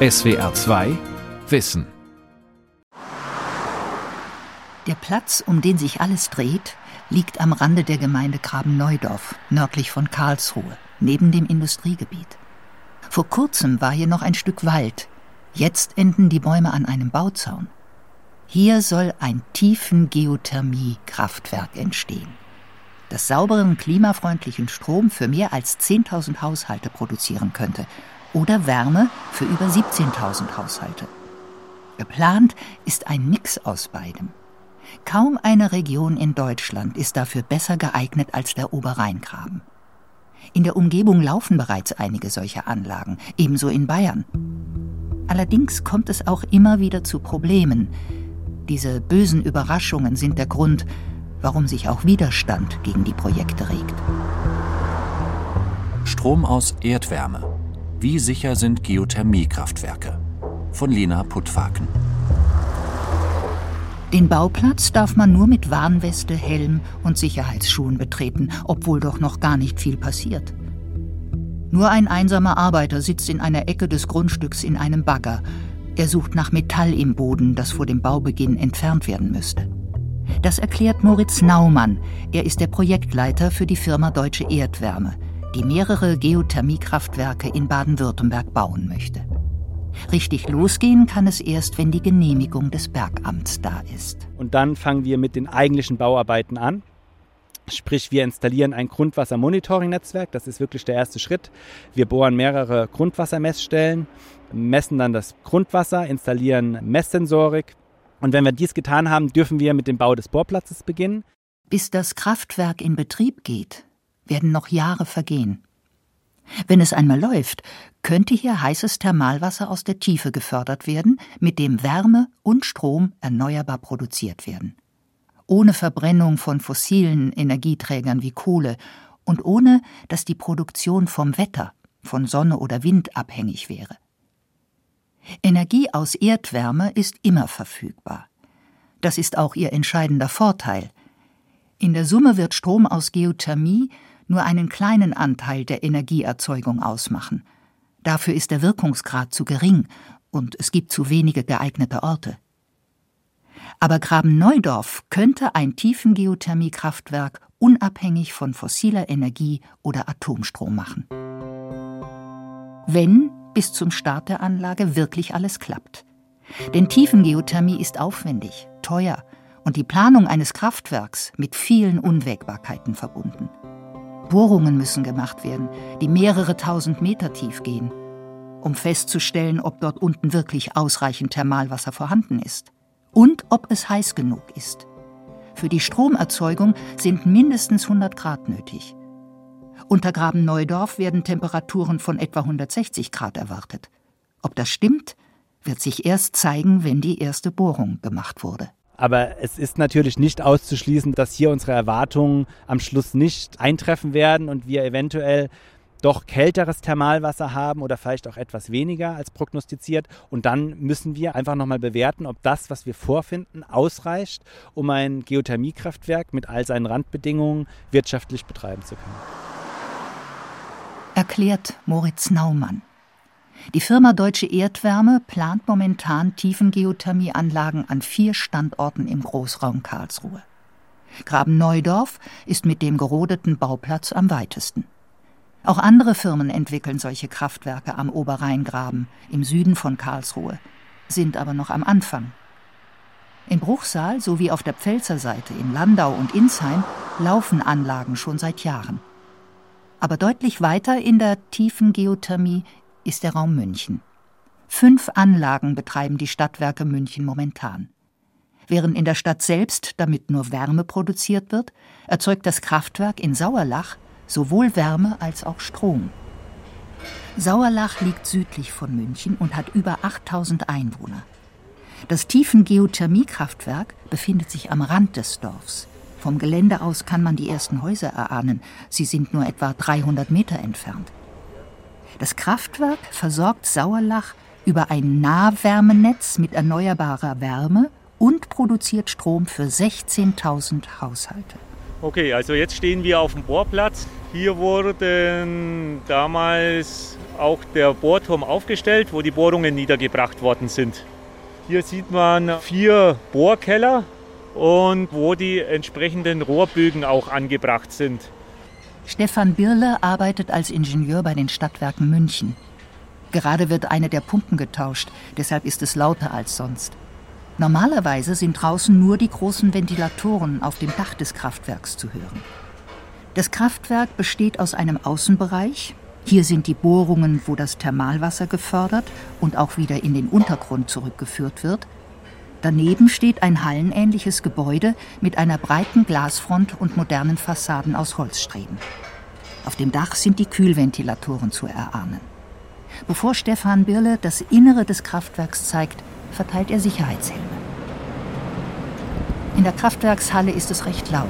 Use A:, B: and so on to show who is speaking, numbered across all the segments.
A: SWR 2 Wissen.
B: Der Platz, um den sich alles dreht, liegt am Rande der Gemeinde Graben-Neudorf, nördlich von Karlsruhe, neben dem Industriegebiet. Vor kurzem war hier noch ein Stück Wald. Jetzt enden die Bäume an einem Bauzaun. Hier soll ein tiefen Geothermie-Kraftwerk entstehen, das sauberen, klimafreundlichen Strom für mehr als 10.000 Haushalte produzieren könnte oder Wärme für über 17.000 Haushalte. Geplant ist ein Mix aus beidem. Kaum eine Region in Deutschland ist dafür besser geeignet als der Oberrheingraben. In der Umgebung laufen bereits einige solcher Anlagen, ebenso in Bayern. Allerdings kommt es auch immer wieder zu Problemen. Diese bösen Überraschungen sind der Grund, warum sich auch Widerstand gegen die Projekte regt.
A: Strom aus Erdwärme. Wie sicher sind Geothermiekraftwerke? Von Lena Puttfaken.
B: Den Bauplatz darf man nur mit Warnweste, Helm und Sicherheitsschuhen betreten, obwohl doch noch gar nicht viel passiert. Nur ein einsamer Arbeiter sitzt in einer Ecke des Grundstücks in einem Bagger. Er sucht nach Metall im Boden, das vor dem Baubeginn entfernt werden müsste. Das erklärt Moritz Naumann. Er ist der Projektleiter für die Firma Deutsche Erdwärme die mehrere Geothermiekraftwerke in Baden-Württemberg bauen möchte. Richtig losgehen kann es erst, wenn die Genehmigung des Bergamts da ist.
C: Und dann fangen wir mit den eigentlichen Bauarbeiten an. Sprich, wir installieren ein Grundwassermonitoring-Netzwerk. Das ist wirklich der erste Schritt. Wir bohren mehrere Grundwassermessstellen, messen dann das Grundwasser, installieren Messsensorik. Und wenn wir dies getan haben, dürfen wir mit dem Bau des Bohrplatzes beginnen.
B: Bis das Kraftwerk in Betrieb geht, werden noch Jahre vergehen. Wenn es einmal läuft, könnte hier heißes Thermalwasser aus der Tiefe gefördert werden, mit dem Wärme und Strom erneuerbar produziert werden. Ohne Verbrennung von fossilen Energieträgern wie Kohle und ohne, dass die Produktion vom Wetter, von Sonne oder Wind abhängig wäre. Energie aus Erdwärme ist immer verfügbar. Das ist auch ihr entscheidender Vorteil. In der Summe wird Strom aus Geothermie nur einen kleinen Anteil der Energieerzeugung ausmachen. Dafür ist der Wirkungsgrad zu gering und es gibt zu wenige geeignete Orte. Aber Graben-Neudorf könnte ein Tiefengeothermiekraftwerk unabhängig von fossiler Energie oder Atomstrom machen. Wenn bis zum Start der Anlage wirklich alles klappt. Denn Tiefengeothermie ist aufwendig, teuer und die Planung eines Kraftwerks mit vielen Unwägbarkeiten verbunden. Bohrungen müssen gemacht werden, die mehrere tausend Meter tief gehen, um festzustellen, ob dort unten wirklich ausreichend Thermalwasser vorhanden ist und ob es heiß genug ist. Für die Stromerzeugung sind mindestens 100 Grad nötig. Unter Graben Neudorf werden Temperaturen von etwa 160 Grad erwartet. Ob das stimmt, wird sich erst zeigen, wenn die erste Bohrung gemacht wurde.
C: Aber es ist natürlich nicht auszuschließen, dass hier unsere Erwartungen am Schluss nicht eintreffen werden und wir eventuell doch kälteres Thermalwasser haben oder vielleicht auch etwas weniger als prognostiziert. Und dann müssen wir einfach nochmal bewerten, ob das, was wir vorfinden, ausreicht, um ein Geothermiekraftwerk mit all seinen Randbedingungen wirtschaftlich betreiben zu können.
B: Erklärt Moritz Naumann. Die Firma Deutsche Erdwärme plant momentan Tiefengeothermieanlagen an vier Standorten im Großraum Karlsruhe. Graben Neudorf ist mit dem gerodeten Bauplatz am weitesten. Auch andere Firmen entwickeln solche Kraftwerke am Oberrheingraben im Süden von Karlsruhe, sind aber noch am Anfang. In Bruchsal sowie auf der Pfälzer Seite in Landau und Insheim laufen Anlagen schon seit Jahren. Aber deutlich weiter in der tiefen Geothermie ist der Raum München. Fünf Anlagen betreiben die Stadtwerke München momentan. Während in der Stadt selbst damit nur Wärme produziert wird, erzeugt das Kraftwerk in Sauerlach sowohl Wärme als auch Strom. Sauerlach liegt südlich von München und hat über 8000 Einwohner. Das Tiefengeothermiekraftwerk befindet sich am Rand des Dorfs. Vom Gelände aus kann man die ersten Häuser erahnen. Sie sind nur etwa 300 Meter entfernt. Das Kraftwerk versorgt Sauerlach über ein Nahwärmenetz mit erneuerbarer Wärme und produziert Strom für 16.000 Haushalte.
D: Okay, also jetzt stehen wir auf dem Bohrplatz. Hier wurden damals auch der Bohrturm aufgestellt, wo die Bohrungen niedergebracht worden sind. Hier sieht man vier Bohrkeller und wo die entsprechenden Rohrbögen auch angebracht sind.
B: Stefan Birle arbeitet als Ingenieur bei den Stadtwerken München. Gerade wird eine der Pumpen getauscht, deshalb ist es lauter als sonst. Normalerweise sind draußen nur die großen Ventilatoren auf dem Dach des Kraftwerks zu hören. Das Kraftwerk besteht aus einem Außenbereich. Hier sind die Bohrungen, wo das Thermalwasser gefördert und auch wieder in den Untergrund zurückgeführt wird. Daneben steht ein hallenähnliches Gebäude mit einer breiten Glasfront und modernen Fassaden aus Holzstreben. Auf dem Dach sind die Kühlventilatoren zu erahnen. Bevor Stefan Birle das Innere des Kraftwerks zeigt, verteilt er Sicherheitshelme. In der Kraftwerkshalle ist es recht laut.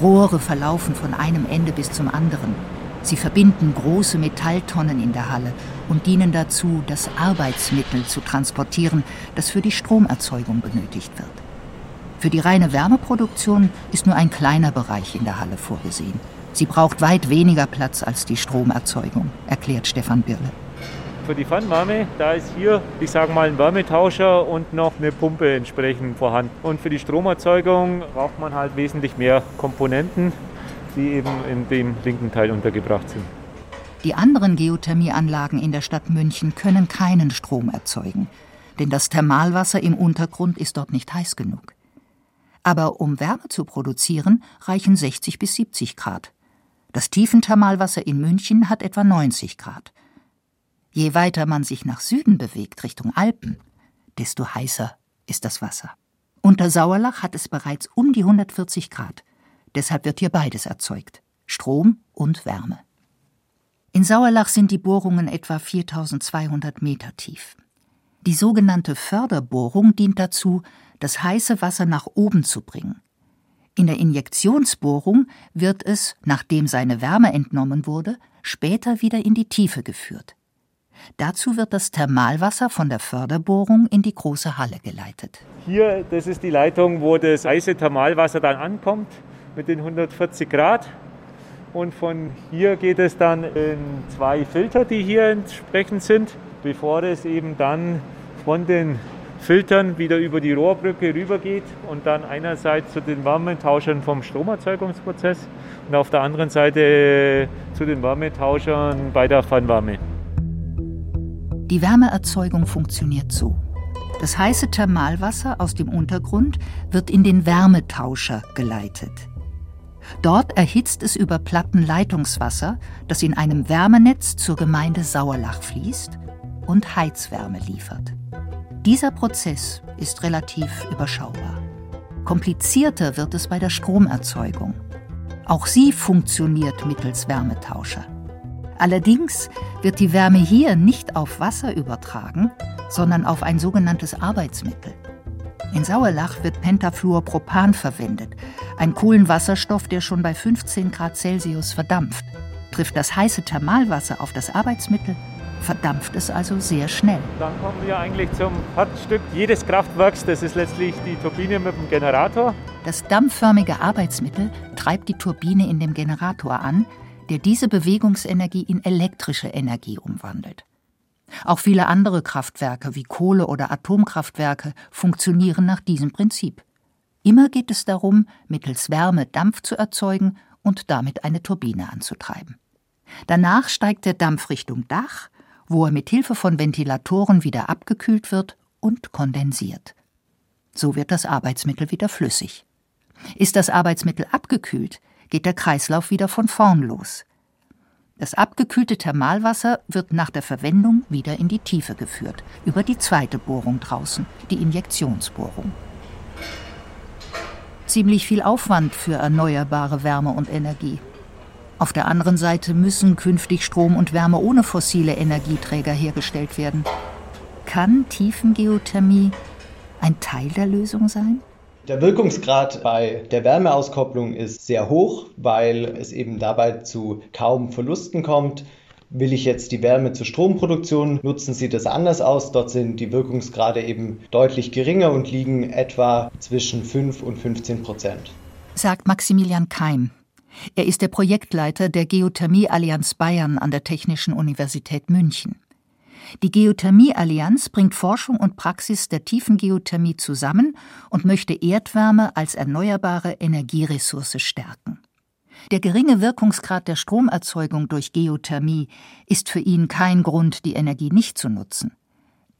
B: Rohre verlaufen von einem Ende bis zum anderen. Sie verbinden große Metalltonnen in der Halle und dienen dazu, das Arbeitsmittel zu transportieren, das für die Stromerzeugung benötigt wird. Für die reine Wärmeproduktion ist nur ein kleiner Bereich in der Halle vorgesehen. Sie braucht weit weniger Platz als die Stromerzeugung, erklärt Stefan Birle.
D: Für die Pfannenwärme, da ist hier, ich sage mal, ein Wärmetauscher und noch eine Pumpe entsprechend vorhanden. Und für die Stromerzeugung braucht man halt wesentlich mehr Komponenten die eben in dem linken Teil untergebracht sind.
B: Die anderen Geothermieanlagen in der Stadt München können keinen Strom erzeugen, denn das Thermalwasser im Untergrund ist dort nicht heiß genug. Aber um Wärme zu produzieren, reichen 60 bis 70 Grad. Das Tiefenthermalwasser in München hat etwa 90 Grad. Je weiter man sich nach Süden bewegt, Richtung Alpen, desto heißer ist das Wasser. Unter Sauerlach hat es bereits um die 140 Grad. Deshalb wird hier beides erzeugt: Strom und Wärme. In Sauerlach sind die Bohrungen etwa 4200 Meter tief. Die sogenannte Förderbohrung dient dazu, das heiße Wasser nach oben zu bringen. In der Injektionsbohrung wird es, nachdem seine Wärme entnommen wurde, später wieder in die Tiefe geführt. Dazu wird das Thermalwasser von der Förderbohrung in die große Halle geleitet.
D: Hier, das ist die Leitung, wo das heiße Thermalwasser dann ankommt mit den 140 Grad. Und von hier geht es dann in zwei Filter, die hier entsprechend sind, bevor es eben dann von den Filtern wieder über die Rohrbrücke rübergeht und dann einerseits zu den Wärmetauschern vom Stromerzeugungsprozess und auf der anderen Seite zu den Wärmetauschern bei der Fernwärme.
B: Die Wärmeerzeugung funktioniert so. Das heiße Thermalwasser aus dem Untergrund wird in den Wärmetauscher geleitet. Dort erhitzt es über Platten Leitungswasser, das in einem Wärmenetz zur Gemeinde Sauerlach fließt und Heizwärme liefert. Dieser Prozess ist relativ überschaubar. Komplizierter wird es bei der Stromerzeugung. Auch sie funktioniert mittels Wärmetauscher. Allerdings wird die Wärme hier nicht auf Wasser übertragen, sondern auf ein sogenanntes Arbeitsmittel. In Sauerlach wird Pentafluorpropan verwendet, ein Kohlenwasserstoff, der schon bei 15 Grad Celsius verdampft. Trifft das heiße Thermalwasser auf das Arbeitsmittel, verdampft es also sehr schnell.
D: Dann kommen wir eigentlich zum Herzstück jedes Kraftwerks, das ist letztlich die Turbine mit dem Generator.
B: Das dampfförmige Arbeitsmittel treibt die Turbine in dem Generator an, der diese Bewegungsenergie in elektrische Energie umwandelt. Auch viele andere Kraftwerke wie Kohle- oder Atomkraftwerke funktionieren nach diesem Prinzip. Immer geht es darum, mittels Wärme Dampf zu erzeugen und damit eine Turbine anzutreiben. Danach steigt der Dampf Richtung Dach, wo er mit Hilfe von Ventilatoren wieder abgekühlt wird und kondensiert. So wird das Arbeitsmittel wieder flüssig. Ist das Arbeitsmittel abgekühlt, geht der Kreislauf wieder von vorn los. Das abgekühlte Thermalwasser wird nach der Verwendung wieder in die Tiefe geführt, über die zweite Bohrung draußen, die Injektionsbohrung. Ziemlich viel Aufwand für erneuerbare Wärme und Energie. Auf der anderen Seite müssen künftig Strom und Wärme ohne fossile Energieträger hergestellt werden. Kann Tiefengeothermie ein Teil der Lösung sein?
E: Der Wirkungsgrad bei der Wärmeauskopplung ist sehr hoch, weil es eben dabei zu kaum Verlusten kommt. Will ich jetzt die Wärme zur Stromproduktion, nutzen Sie das anders aus. Dort sind die Wirkungsgrade eben deutlich geringer und liegen etwa zwischen 5 und 15 Prozent.
B: Sagt Maximilian Keim. Er ist der Projektleiter der Geothermie-Allianz Bayern an der Technischen Universität München. Die Geothermie-Allianz bringt Forschung und Praxis der Tiefengeothermie zusammen und möchte Erdwärme als erneuerbare Energieressource stärken. Der geringe Wirkungsgrad der Stromerzeugung durch Geothermie ist für ihn kein Grund, die Energie nicht zu nutzen.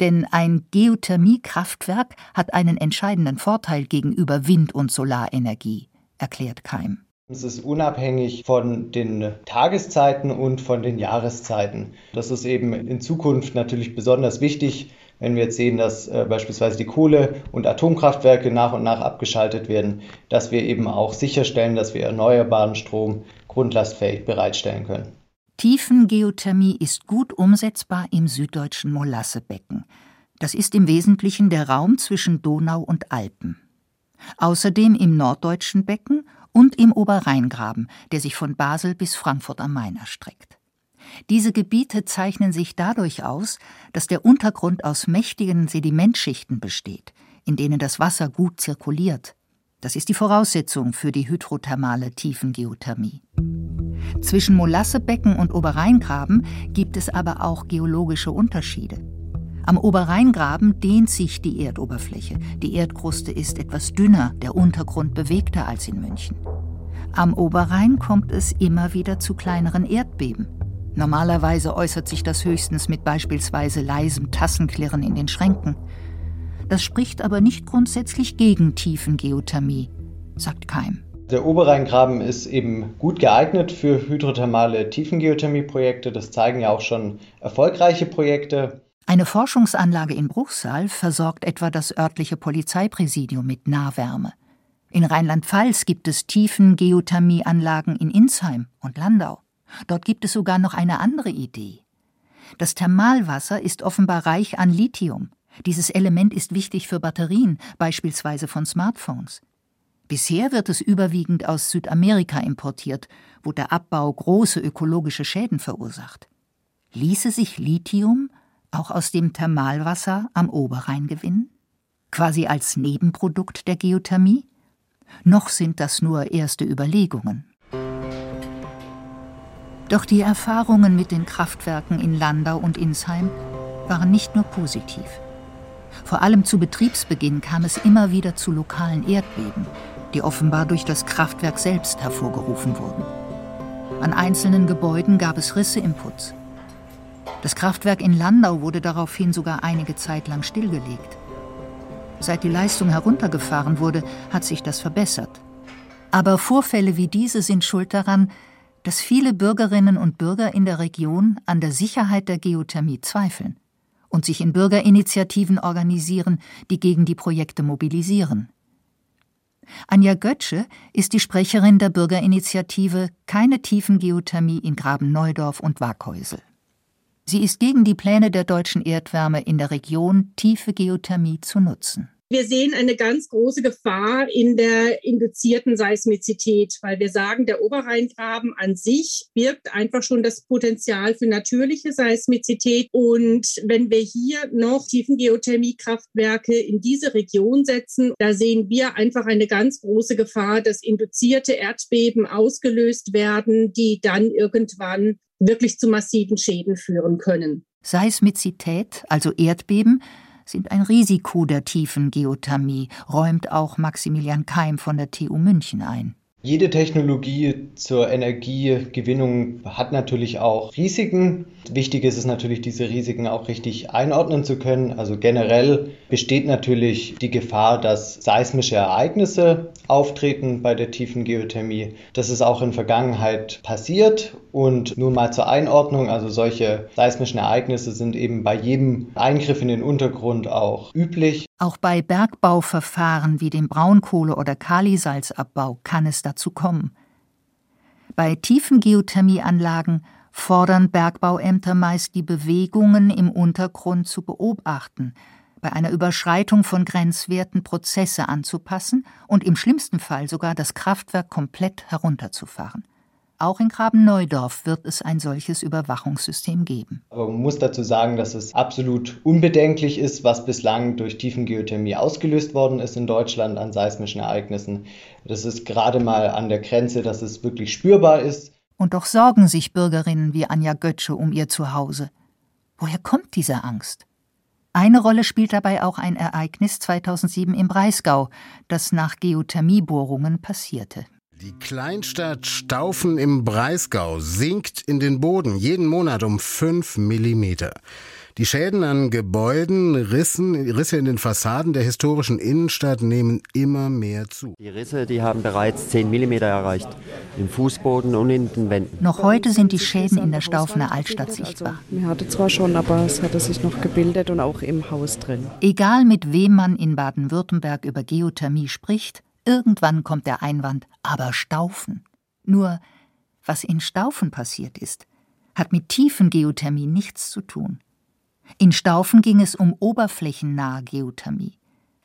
B: Denn ein Geothermiekraftwerk hat einen entscheidenden Vorteil gegenüber Wind- und Solarenergie, erklärt Keim.
E: Es ist unabhängig von den Tageszeiten und von den Jahreszeiten. Das ist eben in Zukunft natürlich besonders wichtig, wenn wir jetzt sehen, dass äh, beispielsweise die Kohle- und Atomkraftwerke nach und nach abgeschaltet werden, dass wir eben auch sicherstellen, dass wir erneuerbaren Strom grundlastfähig bereitstellen können.
B: Tiefengeothermie ist gut umsetzbar im süddeutschen Molassebecken. Das ist im Wesentlichen der Raum zwischen Donau und Alpen. Außerdem im norddeutschen Becken und im Oberrheingraben, der sich von Basel bis Frankfurt am Main erstreckt. Diese Gebiete zeichnen sich dadurch aus, dass der Untergrund aus mächtigen Sedimentschichten besteht, in denen das Wasser gut zirkuliert. Das ist die Voraussetzung für die hydrothermale Tiefengeothermie. Zwischen Molassebecken und Oberrheingraben gibt es aber auch geologische Unterschiede. Am Oberrheingraben dehnt sich die Erdoberfläche. Die Erdkruste ist etwas dünner, der Untergrund bewegter als in München. Am Oberrhein kommt es immer wieder zu kleineren Erdbeben. Normalerweise äußert sich das höchstens mit beispielsweise leisem Tassenklirren in den Schränken. Das spricht aber nicht grundsätzlich gegen Tiefengeothermie, sagt Keim.
E: Der Oberrheingraben ist eben gut geeignet für hydrothermale Tiefengeothermie-Projekte. Das zeigen ja auch schon erfolgreiche Projekte.
B: Eine Forschungsanlage in Bruchsal versorgt etwa das örtliche Polizeipräsidium mit Nahwärme. In Rheinland-Pfalz gibt es Tiefengeothermieanlagen in Insheim und Landau. Dort gibt es sogar noch eine andere Idee. Das Thermalwasser ist offenbar reich an Lithium. Dieses Element ist wichtig für Batterien, beispielsweise von Smartphones. Bisher wird es überwiegend aus Südamerika importiert, wo der Abbau große ökologische Schäden verursacht. Ließe sich Lithium auch aus dem Thermalwasser am Oberrhein gewinnen? Quasi als Nebenprodukt der Geothermie? Noch sind das nur erste Überlegungen. Doch die Erfahrungen mit den Kraftwerken in Landau und Insheim waren nicht nur positiv. Vor allem zu Betriebsbeginn kam es immer wieder zu lokalen Erdbeben, die offenbar durch das Kraftwerk selbst hervorgerufen wurden. An einzelnen Gebäuden gab es Risse im Putz. Das Kraftwerk in Landau wurde daraufhin sogar einige Zeit lang stillgelegt. Seit die Leistung heruntergefahren wurde, hat sich das verbessert. Aber Vorfälle wie diese sind schuld daran, dass viele Bürgerinnen und Bürger in der Region an der Sicherheit der Geothermie zweifeln und sich in Bürgerinitiativen organisieren, die gegen die Projekte mobilisieren. Anja Götzsche ist die Sprecherin der Bürgerinitiative Keine Tiefengeothermie in Graben-Neudorf und Waghäusel. Sie ist gegen die Pläne der deutschen Erdwärme in der Region tiefe Geothermie zu nutzen.
F: Wir sehen eine ganz große Gefahr in der induzierten Seismizität, weil wir sagen, der Oberrheingraben an sich birgt einfach schon das Potenzial für natürliche Seismizität. Und wenn wir hier noch Tiefengeothermiekraftwerke in diese Region setzen, da sehen wir einfach eine ganz große Gefahr, dass induzierte Erdbeben ausgelöst werden, die dann irgendwann wirklich zu massiven Schäden führen können.
B: Seismizität, also Erdbeben, sind ein Risiko der tiefen Geothermie, räumt auch Maximilian Keim von der TU München ein.
E: Jede Technologie zur Energiegewinnung hat natürlich auch Risiken. Wichtig ist es natürlich, diese Risiken auch richtig einordnen zu können. Also generell besteht natürlich die Gefahr, dass seismische Ereignisse auftreten bei der tiefen Geothermie. Das ist auch in Vergangenheit passiert und nur mal zur Einordnung, also solche seismischen Ereignisse sind eben bei jedem Eingriff in den Untergrund auch üblich.
B: Auch bei Bergbauverfahren wie dem Braunkohle- oder Kalisalzabbau kann es dazu kommen. Bei tiefen Geothermieanlagen fordern Bergbauämter meist die Bewegungen im Untergrund zu beobachten, bei einer Überschreitung von Grenzwerten Prozesse anzupassen und im schlimmsten Fall sogar das Kraftwerk komplett herunterzufahren. Auch in Graben-Neudorf wird es ein solches Überwachungssystem geben.
E: Aber man muss dazu sagen, dass es absolut unbedenklich ist, was bislang durch Tiefengeothermie ausgelöst worden ist in Deutschland an seismischen Ereignissen. Das ist gerade mal an der Grenze, dass es wirklich spürbar ist.
B: Und doch sorgen sich Bürgerinnen wie Anja Götzsche um ihr Zuhause. Woher kommt diese Angst? Eine Rolle spielt dabei auch ein Ereignis 2007 im Breisgau, das nach Geothermiebohrungen passierte.
G: Die Kleinstadt Staufen im Breisgau sinkt in den Boden jeden Monat um 5 Millimeter. Die Schäden an Gebäuden, Rissen, Risse in den Fassaden der historischen Innenstadt nehmen immer mehr zu.
H: Die Risse, die haben bereits 10 Millimeter erreicht, im Fußboden und in den Wänden.
B: Noch heute sind die Schäden in der Staufener Altstadt sichtbar.
I: Also, mir hatte zwar schon, aber es hatte sich noch gebildet und auch im Haus drin.
B: Egal mit wem man in Baden-Württemberg über Geothermie spricht, Irgendwann kommt der Einwand, aber Staufen. Nur, was in Staufen passiert ist, hat mit Tiefengeothermie nichts zu tun. In Staufen ging es um oberflächennahe Geothermie.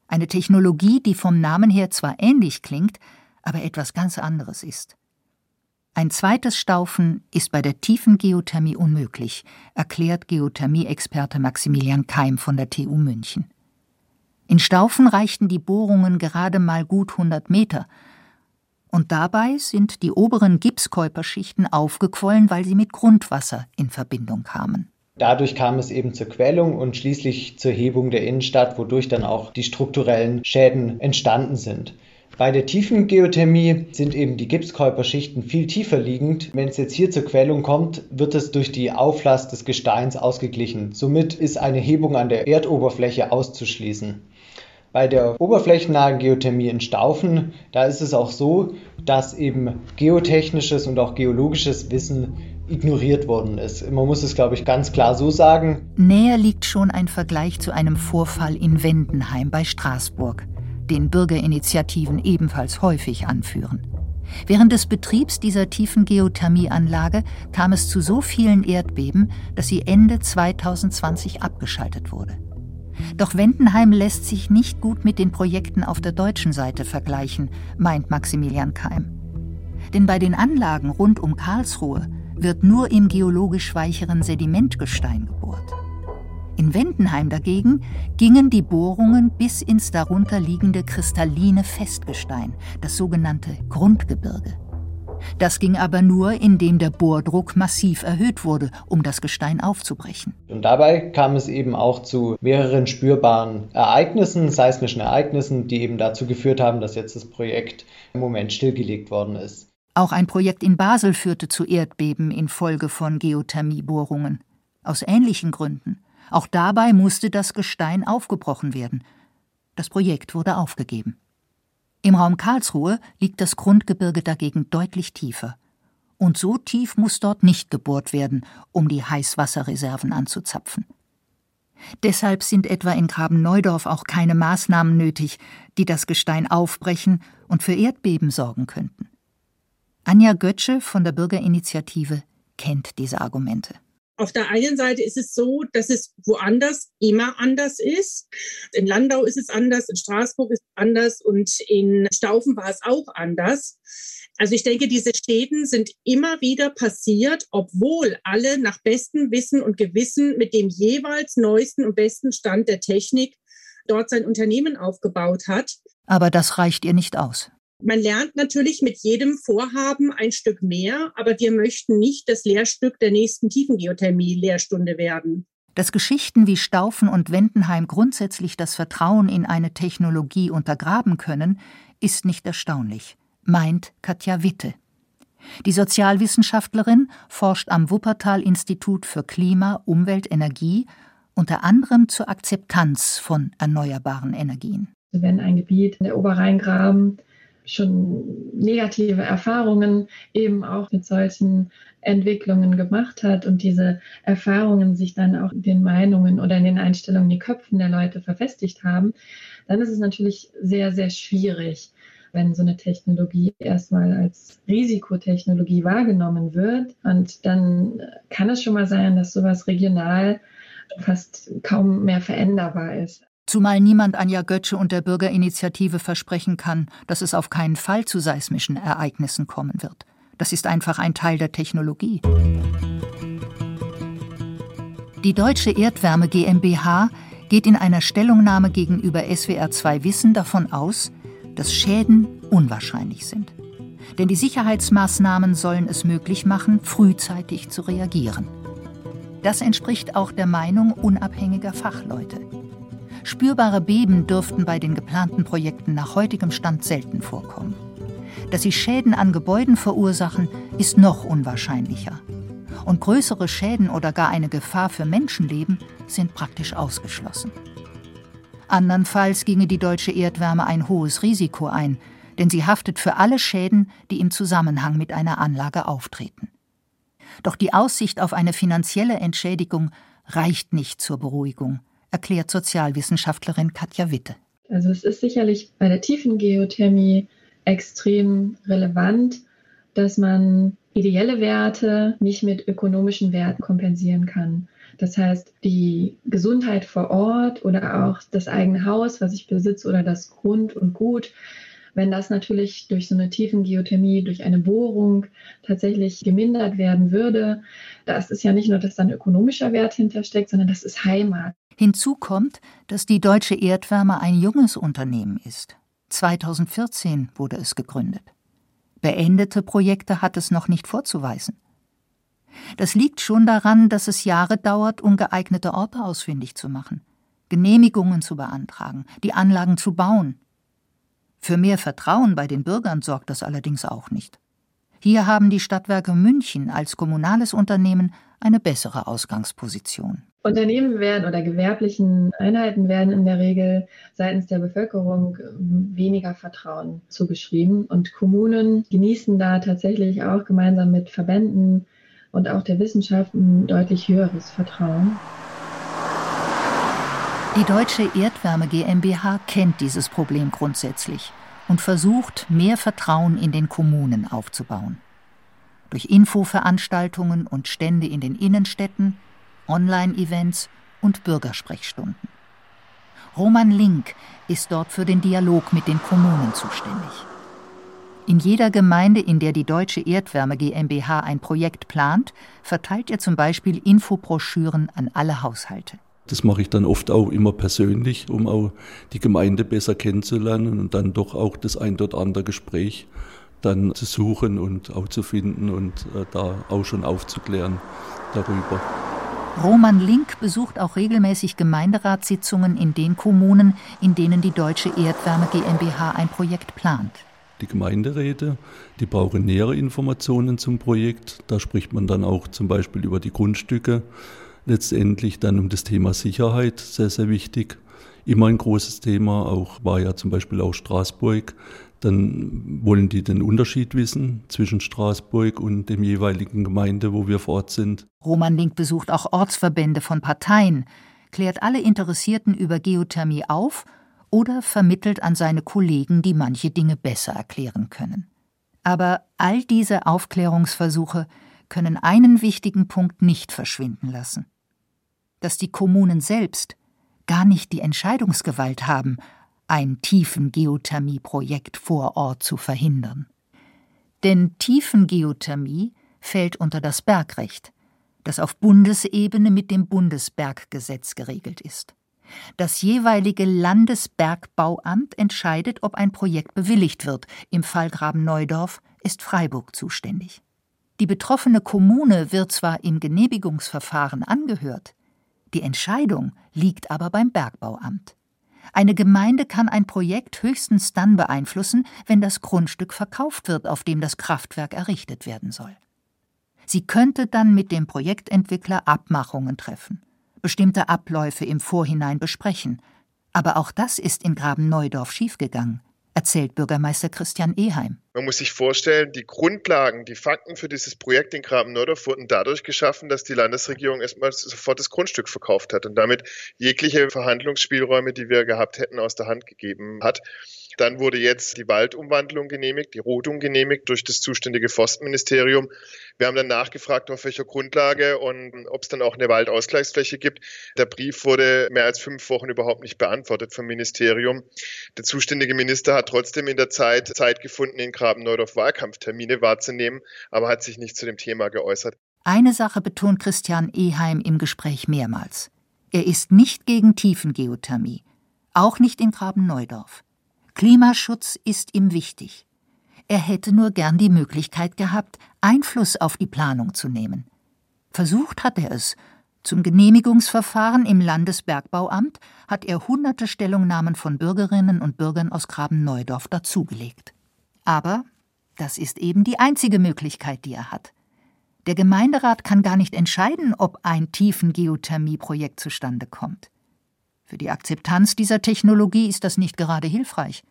B: Eine Technologie, die vom Namen her zwar ähnlich klingt, aber etwas ganz anderes ist. Ein zweites Staufen ist bei der tiefen Geothermie unmöglich, erklärt Geothermie-Experte Maximilian Keim von der TU München. In Staufen reichten die Bohrungen gerade mal gut 100 Meter. Und dabei sind die oberen Gipskäuperschichten aufgequollen, weil sie mit Grundwasser in Verbindung kamen.
E: Dadurch kam es eben zur Quellung und schließlich zur Hebung der Innenstadt, wodurch dann auch die strukturellen Schäden entstanden sind. Bei der tiefen Geothermie sind eben die Gipskäuperschichten viel tiefer liegend. Wenn es jetzt hier zur Quellung kommt, wird es durch die Auflast des Gesteins ausgeglichen. Somit ist eine Hebung an der Erdoberfläche auszuschließen. Bei der oberflächennahen Geothermie in Staufen, da ist es auch so, dass eben geotechnisches und auch geologisches Wissen ignoriert worden ist. Man muss es, glaube ich, ganz klar so sagen.
B: Näher liegt schon ein Vergleich zu einem Vorfall in Wendenheim bei Straßburg, den Bürgerinitiativen ebenfalls häufig anführen. Während des Betriebs dieser tiefen Geothermieanlage kam es zu so vielen Erdbeben, dass sie Ende 2020 abgeschaltet wurde. Doch Wendenheim lässt sich nicht gut mit den Projekten auf der deutschen Seite vergleichen, meint Maximilian Keim. Denn bei den Anlagen rund um Karlsruhe wird nur im geologisch weicheren Sedimentgestein gebohrt. In Wendenheim dagegen gingen die Bohrungen bis ins darunter liegende kristalline Festgestein, das sogenannte Grundgebirge. Das ging aber nur, indem der Bohrdruck massiv erhöht wurde, um das Gestein aufzubrechen.
E: Und dabei kam es eben auch zu mehreren spürbaren Ereignissen, seismischen Ereignissen, die eben dazu geführt haben, dass jetzt das Projekt im Moment stillgelegt worden ist.
B: Auch ein Projekt in Basel führte zu Erdbeben infolge von Geothermiebohrungen. Aus ähnlichen Gründen. Auch dabei musste das Gestein aufgebrochen werden. Das Projekt wurde aufgegeben. Im Raum Karlsruhe liegt das Grundgebirge dagegen deutlich tiefer. Und so tief muss dort nicht gebohrt werden, um die Heißwasserreserven anzuzapfen. Deshalb sind etwa in Graben-Neudorf auch keine Maßnahmen nötig, die das Gestein aufbrechen und für Erdbeben sorgen könnten. Anja Götzsche von der Bürgerinitiative kennt diese Argumente.
F: Auf der einen Seite ist es so, dass es woanders immer anders ist. In Landau ist es anders, in Straßburg ist es anders und in Staufen war es auch anders. Also ich denke, diese Schäden sind immer wieder passiert, obwohl alle nach bestem Wissen und Gewissen mit dem jeweils neuesten und besten Stand der Technik dort sein Unternehmen aufgebaut hat.
B: Aber das reicht ihr nicht aus.
F: Man lernt natürlich mit jedem Vorhaben ein Stück mehr, aber wir möchten nicht das Lehrstück der nächsten Tiefengeothermie-Lehrstunde werden.
B: Dass Geschichten wie Staufen und Wendenheim grundsätzlich das Vertrauen in eine Technologie untergraben können, ist nicht erstaunlich, meint Katja Witte. Die Sozialwissenschaftlerin forscht am Wuppertal-Institut für Klima, Umwelt, Energie, unter anderem zur Akzeptanz von erneuerbaren Energien.
J: Wenn ein Gebiet in der Oberrheingraben schon negative Erfahrungen eben auch mit solchen Entwicklungen gemacht hat und diese Erfahrungen sich dann auch in den Meinungen oder in den Einstellungen, die Köpfen der Leute verfestigt haben, dann ist es natürlich sehr, sehr schwierig, wenn so eine Technologie erstmal als Risikotechnologie wahrgenommen wird. Und dann kann es schon mal sein, dass sowas regional fast kaum mehr veränderbar ist.
B: Zumal niemand Anja Götzsche und der Bürgerinitiative versprechen kann, dass es auf keinen Fall zu seismischen Ereignissen kommen wird. Das ist einfach ein Teil der Technologie. Die Deutsche Erdwärme GmbH geht in einer Stellungnahme gegenüber SWR2 Wissen davon aus, dass Schäden unwahrscheinlich sind. Denn die Sicherheitsmaßnahmen sollen es möglich machen, frühzeitig zu reagieren. Das entspricht auch der Meinung unabhängiger Fachleute. Spürbare Beben dürften bei den geplanten Projekten nach heutigem Stand selten vorkommen. Dass sie Schäden an Gebäuden verursachen, ist noch unwahrscheinlicher. Und größere Schäden oder gar eine Gefahr für Menschenleben sind praktisch ausgeschlossen. Andernfalls ginge die deutsche Erdwärme ein hohes Risiko ein, denn sie haftet für alle Schäden, die im Zusammenhang mit einer Anlage auftreten. Doch die Aussicht auf eine finanzielle Entschädigung reicht nicht zur Beruhigung, erklärt Sozialwissenschaftlerin Katja Witte.
J: Also es ist sicherlich bei der tiefen Geothermie extrem relevant, dass man ideelle Werte nicht mit ökonomischen Werten kompensieren kann. Das heißt, die Gesundheit vor Ort oder auch das eigene Haus, was ich besitze, oder das Grund und Gut, wenn das natürlich durch so eine tiefen Geothermie, durch eine Bohrung tatsächlich gemindert werden würde, das ist ja nicht nur, dass da ein ökonomischer Wert hintersteckt, sondern das ist Heimat.
B: Hinzu kommt, dass die Deutsche Erdwärme ein junges Unternehmen ist. 2014 wurde es gegründet. Beendete Projekte hat es noch nicht vorzuweisen. Das liegt schon daran, dass es Jahre dauert, um geeignete Orte ausfindig zu machen, Genehmigungen zu beantragen, die Anlagen zu bauen. Für mehr Vertrauen bei den Bürgern sorgt das allerdings auch nicht. Hier haben die Stadtwerke München als kommunales Unternehmen eine bessere Ausgangsposition.
J: Unternehmen werden oder gewerblichen Einheiten werden in der Regel seitens der Bevölkerung weniger Vertrauen zugeschrieben und Kommunen genießen da tatsächlich auch gemeinsam mit Verbänden und auch der Wissenschaft ein deutlich höheres Vertrauen.
B: Die Deutsche Erdwärme GmbH kennt dieses Problem grundsätzlich und versucht, mehr Vertrauen in den Kommunen aufzubauen. Durch Infoveranstaltungen und Stände in den Innenstädten, Online-Events und Bürgersprechstunden. Roman Link ist dort für den Dialog mit den Kommunen zuständig. In jeder Gemeinde, in der die Deutsche Erdwärme GmbH ein Projekt plant, verteilt er zum Beispiel Infobroschüren an alle Haushalte.
K: Das mache ich dann oft auch immer persönlich, um auch die Gemeinde besser kennenzulernen und dann doch auch das ein oder andere Gespräch dann zu suchen und auch zu finden und äh, da auch schon aufzuklären darüber.
B: Roman Link besucht auch regelmäßig Gemeinderatssitzungen in den Kommunen, in denen die Deutsche Erdwärme GmbH ein Projekt plant.
K: Die Gemeinderäte, die brauchen nähere Informationen zum Projekt. Da spricht man dann auch zum Beispiel über die Grundstücke letztendlich dann um das Thema Sicherheit sehr, sehr wichtig. Immer ein großes Thema, auch war ja zum Beispiel auch Straßburg. Dann wollen die den Unterschied wissen zwischen Straßburg und dem jeweiligen Gemeinde, wo wir vor Ort sind.
B: Roman Link besucht auch Ortsverbände von Parteien, klärt alle Interessierten über Geothermie auf oder vermittelt an seine Kollegen, die manche Dinge besser erklären können. Aber all diese Aufklärungsversuche können einen wichtigen Punkt nicht verschwinden lassen dass die Kommunen selbst gar nicht die Entscheidungsgewalt haben, ein Tiefengeothermie-Projekt vor Ort zu verhindern. Denn Tiefengeothermie fällt unter das Bergrecht, das auf Bundesebene mit dem Bundesberggesetz geregelt ist. Das jeweilige Landesbergbauamt entscheidet, ob ein Projekt bewilligt wird. Im Fall Graben Neudorf ist Freiburg zuständig. Die betroffene Kommune wird zwar im Genehmigungsverfahren angehört, die Entscheidung liegt aber beim Bergbauamt. Eine Gemeinde kann ein Projekt höchstens dann beeinflussen, wenn das Grundstück verkauft wird, auf dem das Kraftwerk errichtet werden soll. Sie könnte dann mit dem Projektentwickler Abmachungen treffen, bestimmte Abläufe im Vorhinein besprechen. Aber auch das ist in Graben Neudorf schiefgegangen erzählt Bürgermeister Christian Eheim.
L: Man muss sich vorstellen, die Grundlagen, die Fakten für dieses Projekt in Graben-Neudorf wurden dadurch geschaffen, dass die Landesregierung erstmal sofort das Grundstück verkauft hat und damit jegliche Verhandlungsspielräume, die wir gehabt hätten, aus der Hand gegeben hat. Dann wurde jetzt die Waldumwandlung genehmigt, die Rodung genehmigt durch das zuständige Forstministerium. Wir haben dann nachgefragt, auf welcher Grundlage und ob es dann auch eine Waldausgleichsfläche gibt. Der Brief wurde mehr als fünf Wochen überhaupt nicht beantwortet vom Ministerium. Der zuständige Minister hat trotzdem in der Zeit Zeit gefunden, in Graben-Neudorf Wahlkampftermine wahrzunehmen, aber hat sich nicht zu dem Thema geäußert.
B: Eine Sache betont Christian Eheim im Gespräch mehrmals. Er ist nicht gegen Tiefengeothermie, auch nicht in Graben-Neudorf. Klimaschutz ist ihm wichtig. Er hätte nur gern die Möglichkeit gehabt, Einfluss auf die Planung zu nehmen. Versucht hat er es. Zum Genehmigungsverfahren im Landesbergbauamt hat er hunderte Stellungnahmen von Bürgerinnen und Bürgern aus Graben-Neudorf dazugelegt. Aber das ist eben die einzige Möglichkeit, die er hat. Der Gemeinderat kann gar nicht entscheiden, ob ein Tiefengeothermieprojekt zustande kommt. Für die Akzeptanz dieser Technologie ist das nicht gerade hilfreich.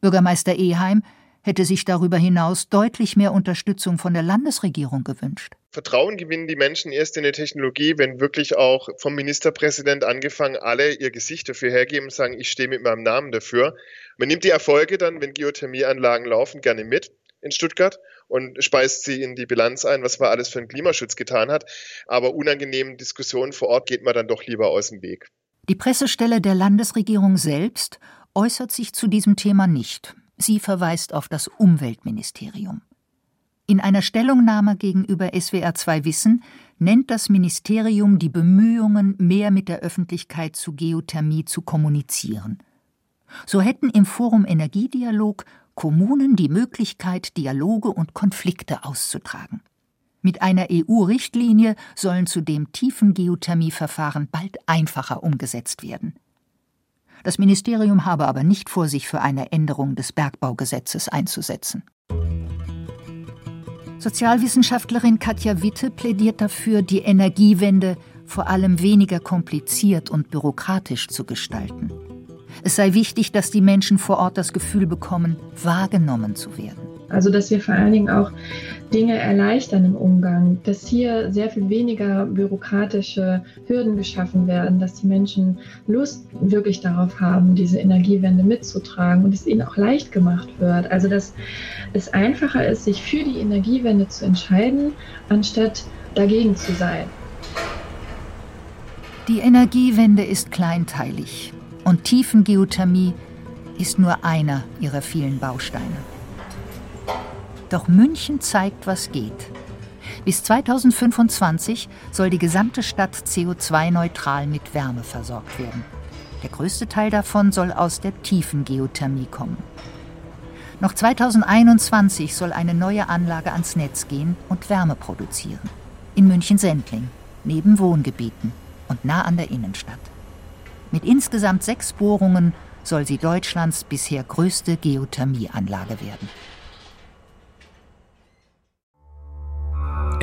B: Bürgermeister Eheim hätte sich darüber hinaus deutlich mehr Unterstützung von der Landesregierung gewünscht.
L: Vertrauen gewinnen die Menschen erst in die Technologie, wenn wirklich auch vom Ministerpräsident angefangen alle ihr Gesicht dafür hergeben und sagen, ich stehe mit meinem Namen dafür. Man nimmt die Erfolge dann, wenn Geothermieanlagen laufen, gerne mit in Stuttgart und speist sie in die Bilanz ein, was man alles für den Klimaschutz getan hat. Aber unangenehmen Diskussionen vor Ort geht man dann doch lieber aus dem Weg.
B: Die Pressestelle der Landesregierung selbst äußert sich zu diesem Thema nicht. Sie verweist auf das Umweltministerium. In einer Stellungnahme gegenüber SWR2 Wissen nennt das Ministerium die Bemühungen, mehr mit der Öffentlichkeit zu Geothermie zu kommunizieren. So hätten im Forum Energiedialog Kommunen die Möglichkeit, Dialoge und Konflikte auszutragen. Mit einer EU-Richtlinie sollen zudem Tiefengeothermieverfahren bald einfacher umgesetzt werden. Das Ministerium habe aber nicht vor, sich für eine Änderung des Bergbaugesetzes einzusetzen. Sozialwissenschaftlerin Katja Witte plädiert dafür, die Energiewende vor allem weniger kompliziert und bürokratisch zu gestalten. Es sei wichtig, dass die Menschen vor Ort das Gefühl bekommen, wahrgenommen zu werden.
J: Also dass wir vor allen Dingen auch Dinge erleichtern im Umgang, dass hier sehr viel weniger bürokratische Hürden geschaffen werden, dass die Menschen Lust wirklich darauf haben, diese Energiewende mitzutragen und es ihnen auch leicht gemacht wird. Also dass es einfacher ist, sich für die Energiewende zu entscheiden, anstatt dagegen zu sein.
B: Die Energiewende ist kleinteilig und Tiefengeothermie ist nur einer ihrer vielen Bausteine. Doch München zeigt, was geht. Bis 2025 soll die gesamte Stadt CO2-neutral mit Wärme versorgt werden. Der größte Teil davon soll aus der tiefen Geothermie kommen. Noch 2021 soll eine neue Anlage ans Netz gehen und Wärme produzieren. In München-Sendling, neben Wohngebieten und nah an der Innenstadt. Mit insgesamt sechs Bohrungen soll sie Deutschlands bisher größte Geothermieanlage werden.